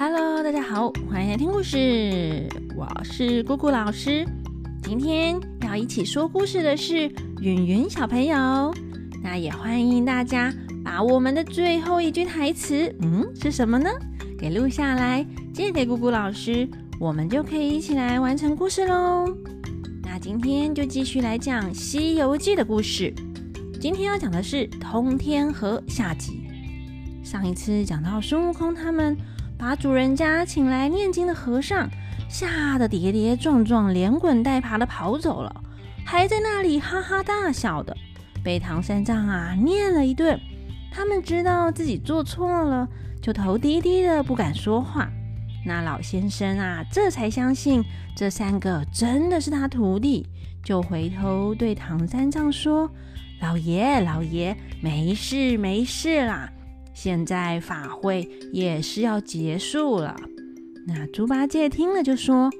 Hello，大家好，欢迎来听故事。我是姑姑老师。今天要一起说故事的是云云小朋友。那也欢迎大家把我们的最后一句台词，嗯，是什么呢？给录下来，借给姑姑老师，我们就可以一起来完成故事喽。那今天就继续来讲《西游记》的故事。今天要讲的是通天河下集。上一次讲到孙悟空他们把主人家请来念经的和尚吓得跌跌撞撞、连滚带爬的跑走了，还在那里哈哈大笑的，被唐三藏啊念了一顿。他们知道自己做错了，就头低低的不敢说话。那老先生啊，这才相信这三个真的是他徒弟，就回头对唐三藏说：“老爷，老爷，没事没事啦。”现在法会也是要结束了，那猪八戒听了就说：“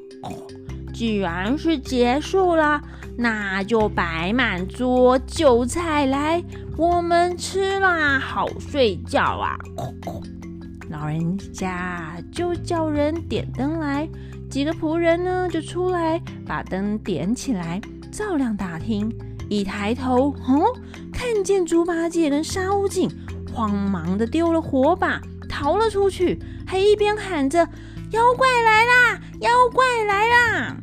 既然是结束了，那就摆满桌酒菜来，我们吃啦，好睡觉啊！”老人家就叫人点灯来，几个仆人呢就出来把灯点起来，照亮大厅。一抬头，哦，看见猪八戒跟沙悟净。慌忙的丢了火把，逃了出去，还一边喊着：“妖怪来啦！妖怪来啦！”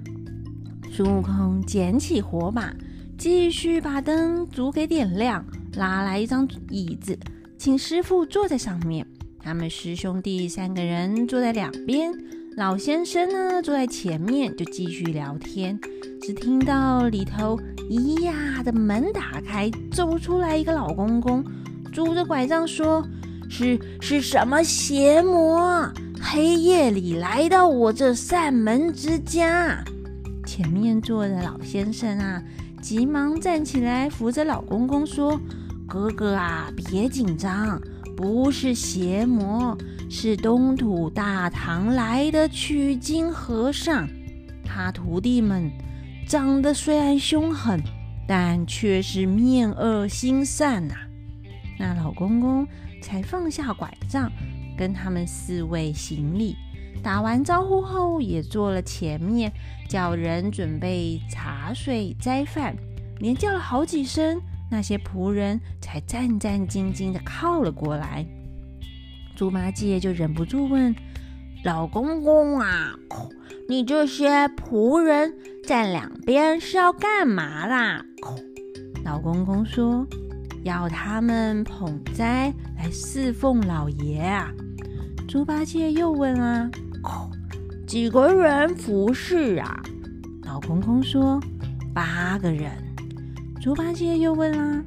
孙悟空捡起火把，继续把灯烛给点亮，拉来一张椅子，请师傅坐在上面。他们师兄弟三个人坐在两边，老先生呢坐在前面，就继续聊天。只听到里头“咿呀”的门打开，走出来一个老公公。拄着拐杖说：“是是什么邪魔？黑夜里来到我这扇门之家。”前面坐的老先生啊，急忙站起来扶着老公公说：“哥哥啊，别紧张，不是邪魔，是东土大唐来的取经和尚。他徒弟们长得虽然凶狠，但却是面恶心善呐。”那老公公才放下拐杖，跟他们四位行礼，打完招呼后，也坐了前面，叫人准备茶水、斋饭，连叫了好几声，那些仆人才战战兢兢的靠了过来。猪八戒就忍不住问：“老公公啊，你这些仆人站两边是要干嘛啦？”老公公说。要他们捧斋来侍奉老爷啊！猪八戒又问啊：“几个人服侍啊？”老公公说：“八个人。”猪八戒又问啦：“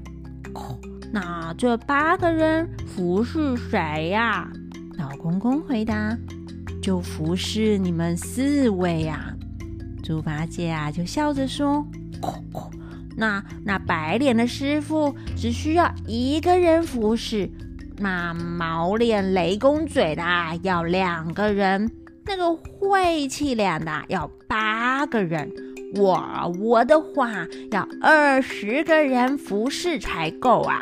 那这八个人服侍谁呀？”老公公回答：“就服侍你们四位呀。”猪八戒啊，就笑着说。那那白脸的师傅只需要一个人服侍，那毛脸雷公嘴的要两个人，那个晦气脸的要八个人，我我的话要二十个人服侍才够啊！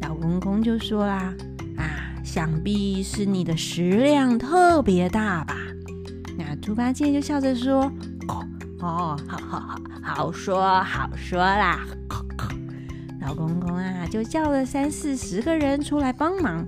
老公公就说啦：“啊，想必是你的食量特别大吧？”那猪八戒就笑着说。哦，哦好好好，好说好说啦！老公公啊，就叫了三四十个人出来帮忙。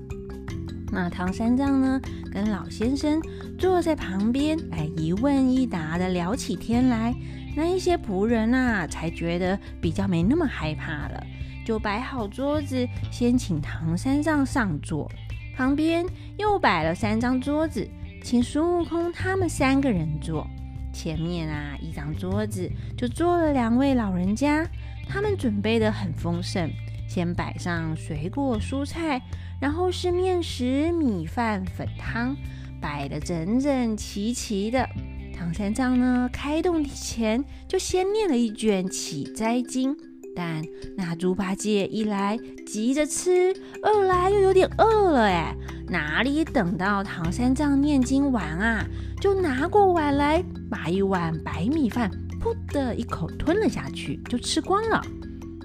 那唐三藏呢，跟老先生坐在旁边，哎，一问一答的聊起天来。那一些仆人啊，才觉得比较没那么害怕了，就摆好桌子，先请唐三藏上座，旁边又摆了三张桌子，请孙悟空他们三个人坐。前面啊，一张桌子就坐了两位老人家，他们准备的很丰盛，先摆上水果蔬菜，然后是面食、米饭、粉汤，摆的整整齐齐的。唐三藏呢，开动前就先念了一卷起斋经，但那猪八戒一来急着吃，二来又有点饿了，哎，哪里等到唐三藏念经完啊？就拿过碗来，把一碗白米饭噗的一口吞了下去，就吃光了。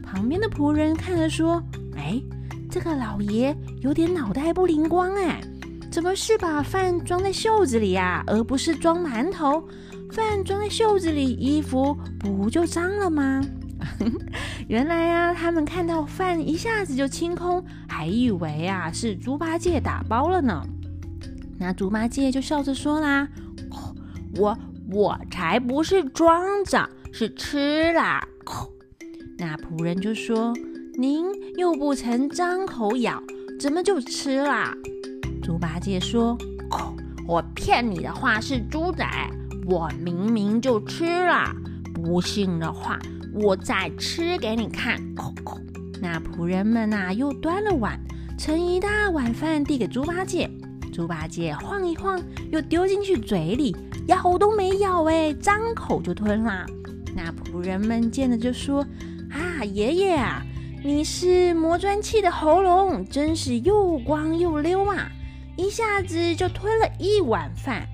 旁边的仆人看了说：“哎，这个老爷有点脑袋不灵光哎，怎么是把饭装在袖子里呀，而不是装馒头？饭装在袖子里，衣服不就脏了吗？原来呀，他们看到饭一下子就清空，还以为啊是猪八戒打包了呢。那猪八戒就笑着说啦：“我我才不是装着，是吃啦。”那仆人就说：“您又不曾张口咬，怎么就吃啦？”猪八戒说：“我骗你的话是猪仔，我明明就吃了。不信的话，我再吃给你看。”那仆人们呐，又端了碗，盛一大碗饭递给猪八戒。猪八戒晃一晃，又丢进去嘴里，咬都没咬，哎，张口就吞了。那仆人们见了就说。啊，爷爷啊，你是磨砖器的喉咙，真是又光又溜啊！一下子就吞了一碗饭。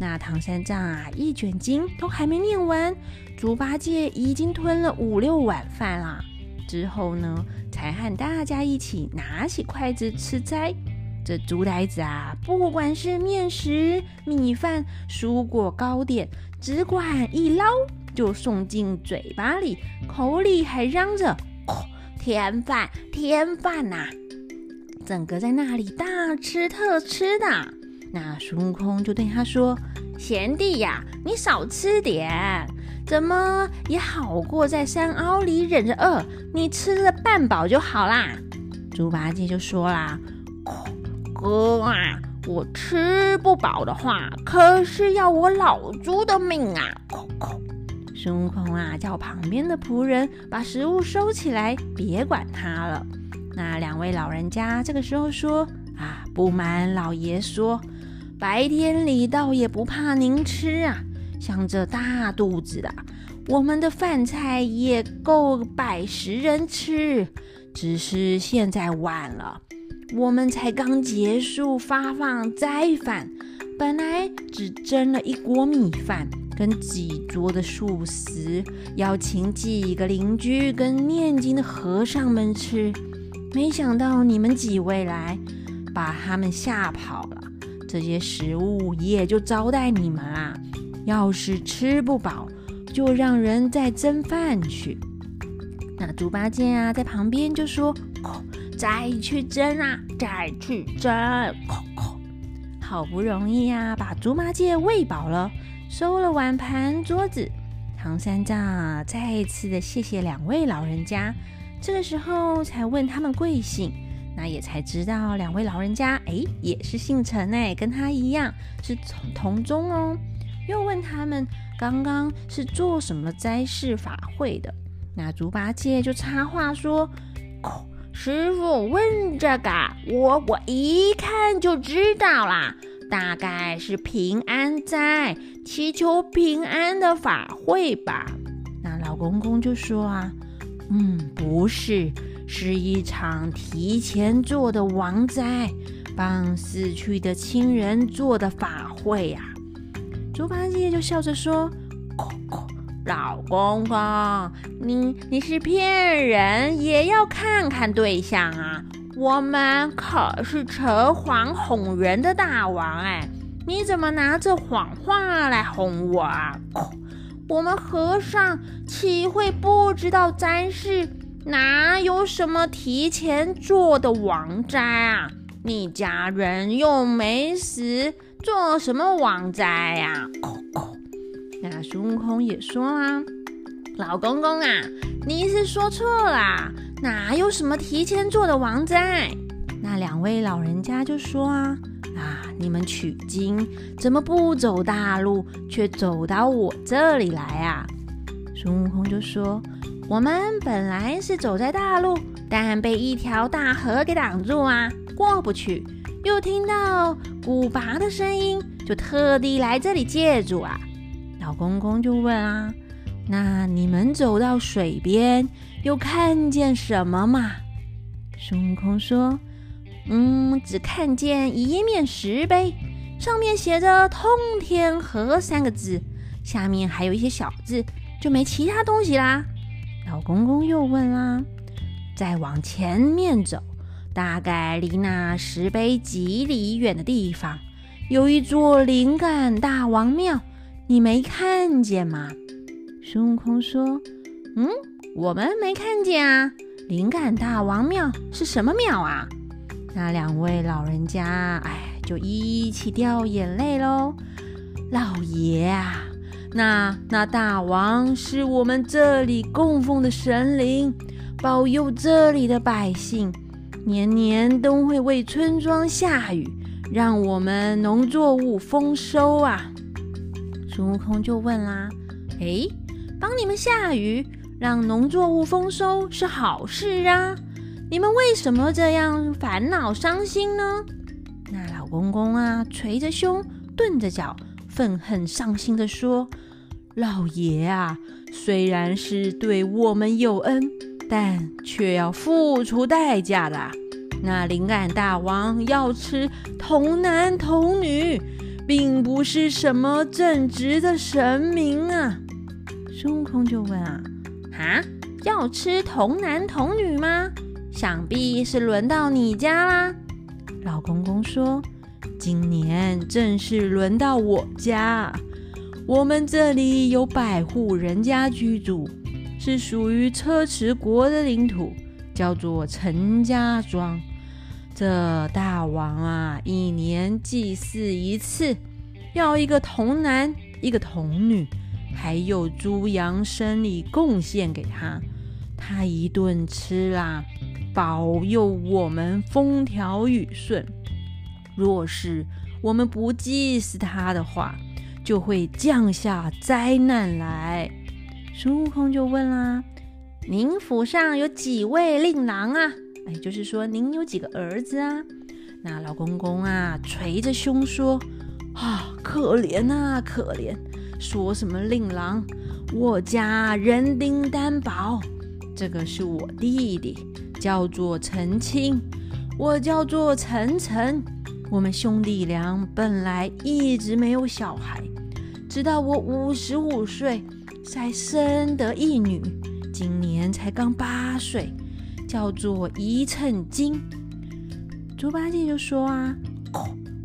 那唐三藏啊，一卷经都还没念完，猪八戒已经吞了五六碗饭啦。之后呢，才和大家一起拿起筷子吃斋。这猪呆子啊，不管是面食、米饭、蔬果、糕点，只管一捞。就送进嘴巴里，口里还嚷着“添饭，添饭”呐，整个在那里大吃特吃的。那孙悟空就对他说：“贤弟呀，你少吃点，怎么也好过在山凹里忍着饿，你吃了半饱就好啦。”猪八戒就说啦：“哥啊，我吃不饱的话，可是要我老猪的命啊！”孙悟空啊，叫旁边的仆人把食物收起来，别管他了。那两位老人家这个时候说：“啊，不瞒老爷说，白天里倒也不怕您吃啊。像这大肚子的，我们的饭菜也够百十人吃。只是现在晚了，我们才刚结束发放斋饭，本来只蒸了一锅米饭。”跟几桌的素食，邀请几个邻居跟念经的和尚们吃，没想到你们几位来，把他们吓跑了。这些食物也就招待你们啦。要是吃不饱，就让人再蒸饭去。那猪八戒啊，在旁边就说：“再去蒸啊，再去蒸。”好不容易呀，把猪八戒喂饱了。收了碗盘桌子，唐三藏啊再一次的谢谢两位老人家。这个时候才问他们贵姓，那也才知道两位老人家哎也是姓陈哎，跟他一样是同同宗哦。又问他们刚刚是做什么斋事法会的，那猪八戒就插话说：“师傅问这个，我我一看就知道啦。”大概是平安斋，祈求平安的法会吧。那老公公就说啊，嗯，不是，是一场提前做的王斋，帮死去的亲人做的法会呀。猪八戒就笑着说：“老公公，你你是骗人，也要看看对象啊。”我们可是扯谎哄人的大王哎！你怎么拿着谎话来哄我啊？我们和尚岂会不知道灾事？哪有什么提前做的王斋啊？你家人又没死，做什么王斋呀？那孙悟空也说啦：“老公公啊，你是说错啦。”哪有什么提前做的王斋？那两位老人家就说啊啊，你们取经怎么不走大路，却走到我这里来啊？孙悟空就说：我们本来是走在大路，但被一条大河给挡住啊，过不去。又听到古拔的声音，就特地来这里借住啊。老公公就问啊。那你们走到水边，又看见什么吗？孙悟空说：“嗯，只看见一面石碑，上面写着‘通天河’三个字，下面还有一些小字，就没其他东西啦。”老公公又问啦：“再往前面走，大概离那石碑几里远的地方，有一座灵感大王庙，你没看见吗？”孙悟空说：“嗯，我们没看见啊。灵感大王庙是什么庙啊？”那两位老人家，哎，就一起掉眼泪喽。老爷啊，那那大王是我们这里供奉的神灵，保佑这里的百姓。年年都会为村庄下雨，让我们农作物丰收啊！孙悟空就问啦：“哎，帮你们下雨，让农作物丰收是好事啊，你们为什么这样烦恼伤心呢？”那老公公啊，捶着胸，顿着脚，愤恨伤心的说：“老爷啊，虽然是对我们有恩。”但却要付出代价的。那灵感大王要吃童男童女，并不是什么正直的神明啊！孙悟空就问啊：“啊，要吃童男童女吗？想必是轮到你家啦。”老公公说：“今年正是轮到我家，我们这里有百户人家居住。”是属于车迟国的领土，叫做陈家庄。这大王啊，一年祭祀一次，要一个童男，一个童女，还有猪羊生礼贡献给他。他一顿吃啦，保佑我们风调雨顺。若是我们不祭祀他的话，就会降下灾难来。孙悟空就问啦：“您府上有几位令郎啊？哎，就是说您有几个儿子啊？”那老公公啊，捶着胸说：“啊，可怜呐，可怜！说什么令郎？我家人丁单薄，这个是我弟弟，叫做陈清，我叫做陈晨。我们兄弟俩本来一直没有小孩，直到我五十五岁。”才生得一女，今年才刚八岁，叫做一寸金。猪八戒就说啊，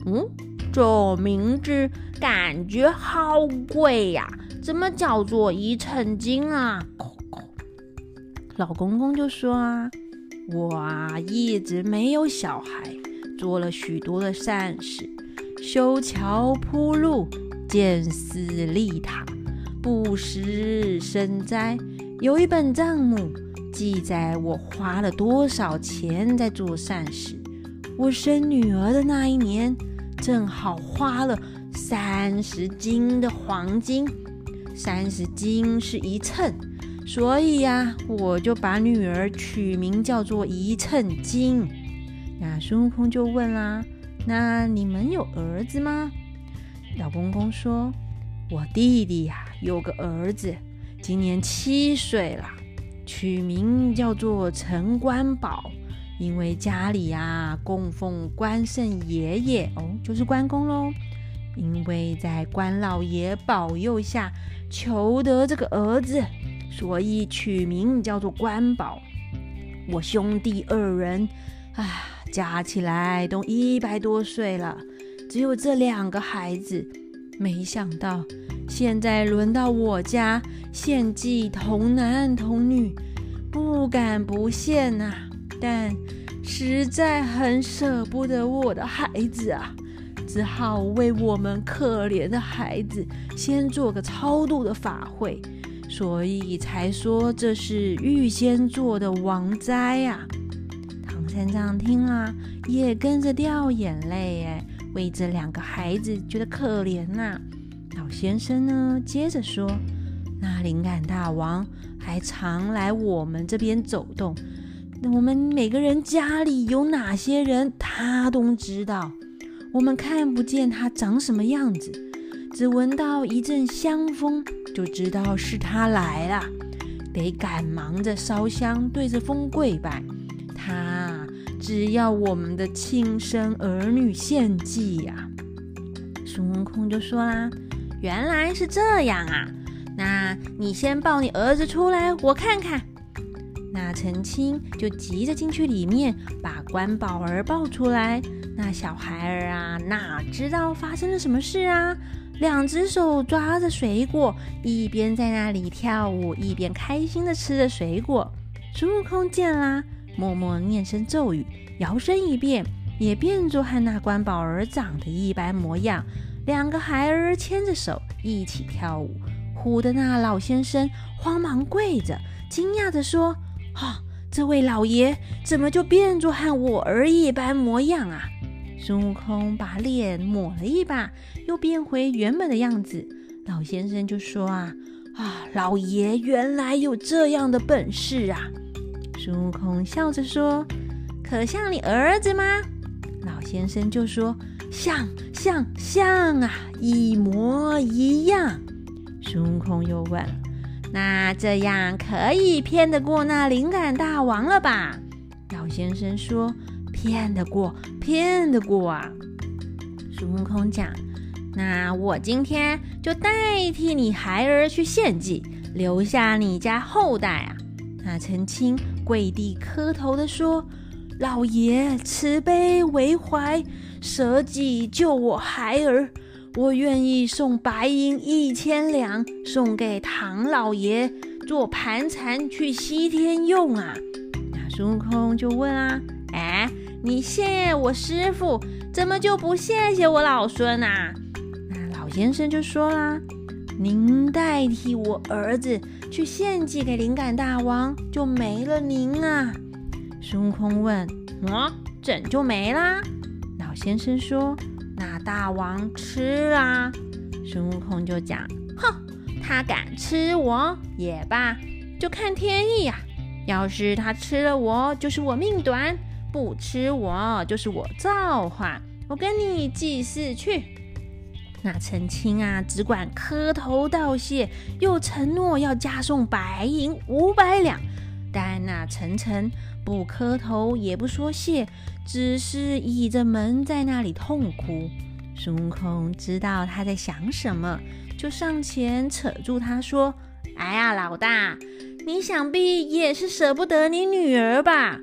嗯，这名字感觉好贵呀，怎么叫做一寸金啊？老公公就说啊，我啊一直没有小孩，做了许多的善事，修桥铺路，建寺立塔。不施生灾，有一本账目记载我花了多少钱在做善事。我生女儿的那一年，正好花了三十斤的黄金，三十斤是一称，所以呀，我就把女儿取名叫做一称金。那孙悟空就问啦：“那你们有儿子吗？”老公公说。我弟弟呀，有个儿子，今年七岁了，取名叫做陈关宝，因为家里呀供奉关圣爷爷哦，就是关公喽。因为在关老爷保佑下求得这个儿子，所以取名叫做关宝。我兄弟二人啊，加起来都一百多岁了，只有这两个孩子。没想到，现在轮到我家献祭童男童女，不敢不献呐。但实在很舍不得我的孩子啊，只好为我们可怜的孩子先做个超度的法会，所以才说这是预先做的王灾呀。三藏听了也跟着掉眼泪，哎。为这两个孩子觉得可怜呐，老先生呢接着说：“那灵感大王还常来我们这边走动，那我们每个人家里有哪些人，他都知道。我们看不见他长什么样子，只闻到一阵香风，就知道是他来了，得赶忙着烧香，对着风跪拜。”只要我们的亲生儿女献祭呀，孙悟空就说啦：“原来是这样啊，那你先抱你儿子出来，我看看。”那陈青就急着进去里面，把关宝儿抱出来。那小孩儿啊，哪知道发生了什么事啊？两只手抓着水果，一边在那里跳舞，一边开心的吃着水果。孙悟空见啦，默默念声咒语，摇身一变，也变作和那关宝儿长得一般模样。两个孩儿牵着手一起跳舞，唬得那老先生慌忙跪着，惊讶地说。哈，这位老爷怎么就变作和我儿一般模样啊？孙悟空把脸抹了一把，又变回原本的样子。老先生就说：“啊啊，老爷原来有这样的本事啊！”孙悟空笑着说：“可像你儿子吗？”老先生就说：“像像像啊，一模一样。”孙悟空又问。那这样可以骗得过那灵感大王了吧？老先生说：“骗得过，骗得过啊！”孙悟空讲：“那我今天就代替你孩儿去献祭，留下你家后代啊！”那陈青跪地磕头的说：“老爷慈悲为怀，舍己救我孩儿。”我愿意送白银一千两，送给唐老爷做盘缠去西天用啊！那孙悟空就问啊：“哎，你谢我师傅，怎么就不谢谢我老孙啊？”那老先生就说啦：“您代替我儿子去献祭给灵感大王，就没了您啊。”孙悟空问：“啊，怎就没啦？”老先生说。那大王吃啊，孙悟空就讲：“哼，他敢吃我也罢，就看天意呀。要是他吃了我，就是我命短；不吃我，就是我造化。我跟你祭祀去。”那陈青啊，只管磕头道谢，又承诺要加送白银五百两。但那陈诚不磕头，也不说谢。只是倚着门在那里痛哭。孙悟空知道他在想什么，就上前扯住他说：“哎呀，老大，你想必也是舍不得你女儿吧？”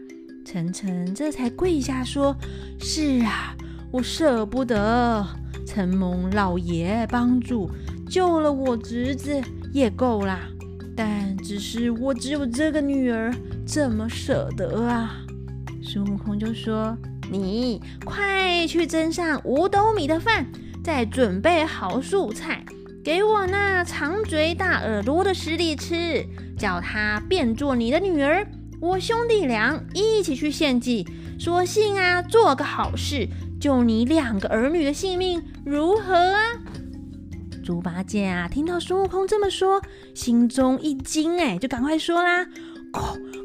晨晨这才跪下说：“是啊，我舍不得。承蒙老爷帮助，救了我侄子也够啦。但只是我只有这个女儿，怎么舍得啊？”孙悟空就说：“你快去蒸上五斗米的饭，再准备好素菜，给我那长嘴大耳朵的师弟吃，叫他变做你的女儿。我兄弟俩一起去献祭，索性啊做个好事，救你两个儿女的性命，如何啊？”猪八戒啊，听到孙悟空这么说，心中一惊，哎，就赶快说啦。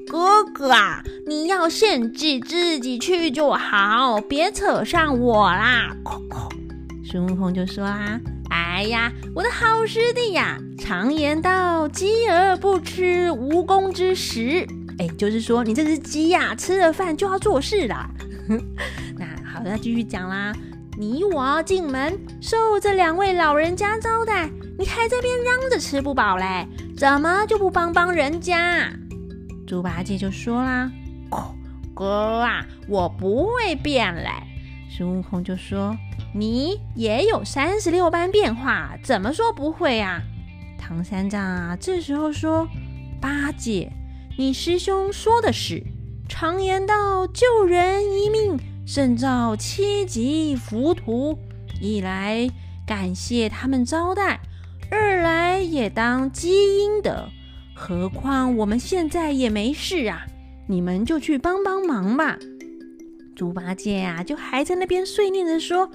哥哥啊，你要献祭自己去就好，别扯上我啦！孙悟空就说啦：“哎呀，我的好师弟呀，常言道，鸡儿不吃无功之食。哎，就是说你这只鸡呀，吃了饭就要做事啦。好，那继续讲啦。你我进门受这两位老人家招待，你还这边嚷着吃不饱嘞，怎么就不帮帮人家？”猪八戒就说啦：“哥啊，我不会变嘞。”孙悟空就说：“你也有三十六般变化，怎么说不会啊？”唐三藏啊，这时候说：“八戒，你师兄说的是，常言道，救人一命胜造七级浮屠。一来感谢他们招待，二来也当积阴德。”何况我们现在也没事啊，你们就去帮帮忙吧。猪八戒啊，就还在那边碎念着说：“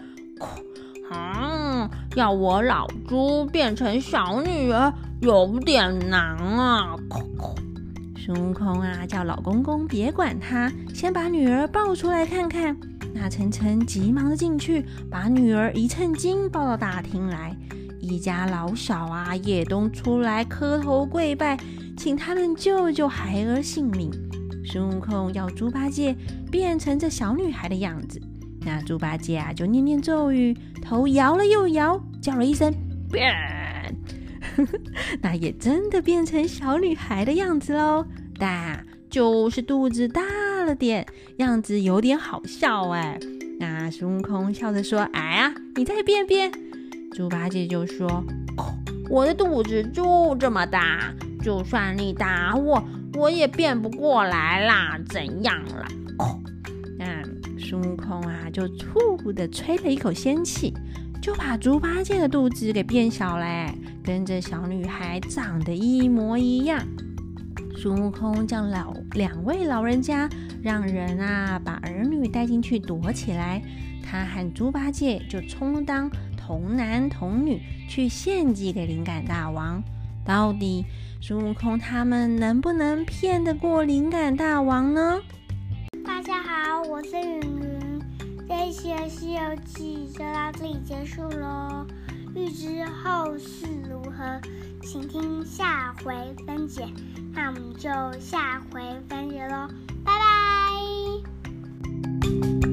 啊，要我老猪变成小女儿有点难啊。”孙悟空啊，叫老公公别管他，先把女儿抱出来看看。那晨晨急忙的进去，把女儿一称斤抱到大厅来。一家老小啊，也都出来磕头跪拜，请他们救救孩儿性命。孙悟空要猪八戒变成这小女孩的样子，那猪八戒啊就念念咒语，头摇了又摇，叫了一声变，那也真的变成小女孩的样子喽。但就是肚子大了点，样子有点好笑哎。那孙悟空笑着说：“哎呀，你再变变。”猪八戒就说：“我的肚子就这么大，就算你打我，我也变不过来啦，怎样啦？”那孙悟空啊，就吐的吹了一口仙气，就把猪八戒的肚子给变小嘞，跟着小女孩长得一模一样。孙悟空将老两位老人家让人啊把儿女带进去躲起来，他和猪八戒就充当童男童女去献祭给灵感大王。到底孙悟空他们能不能骗得过灵感大王呢？大家好，我是云云，这一期的《西游记》就到这里结束喽。欲知后事如何，请听下回分解那我们就下回分解喽拜拜。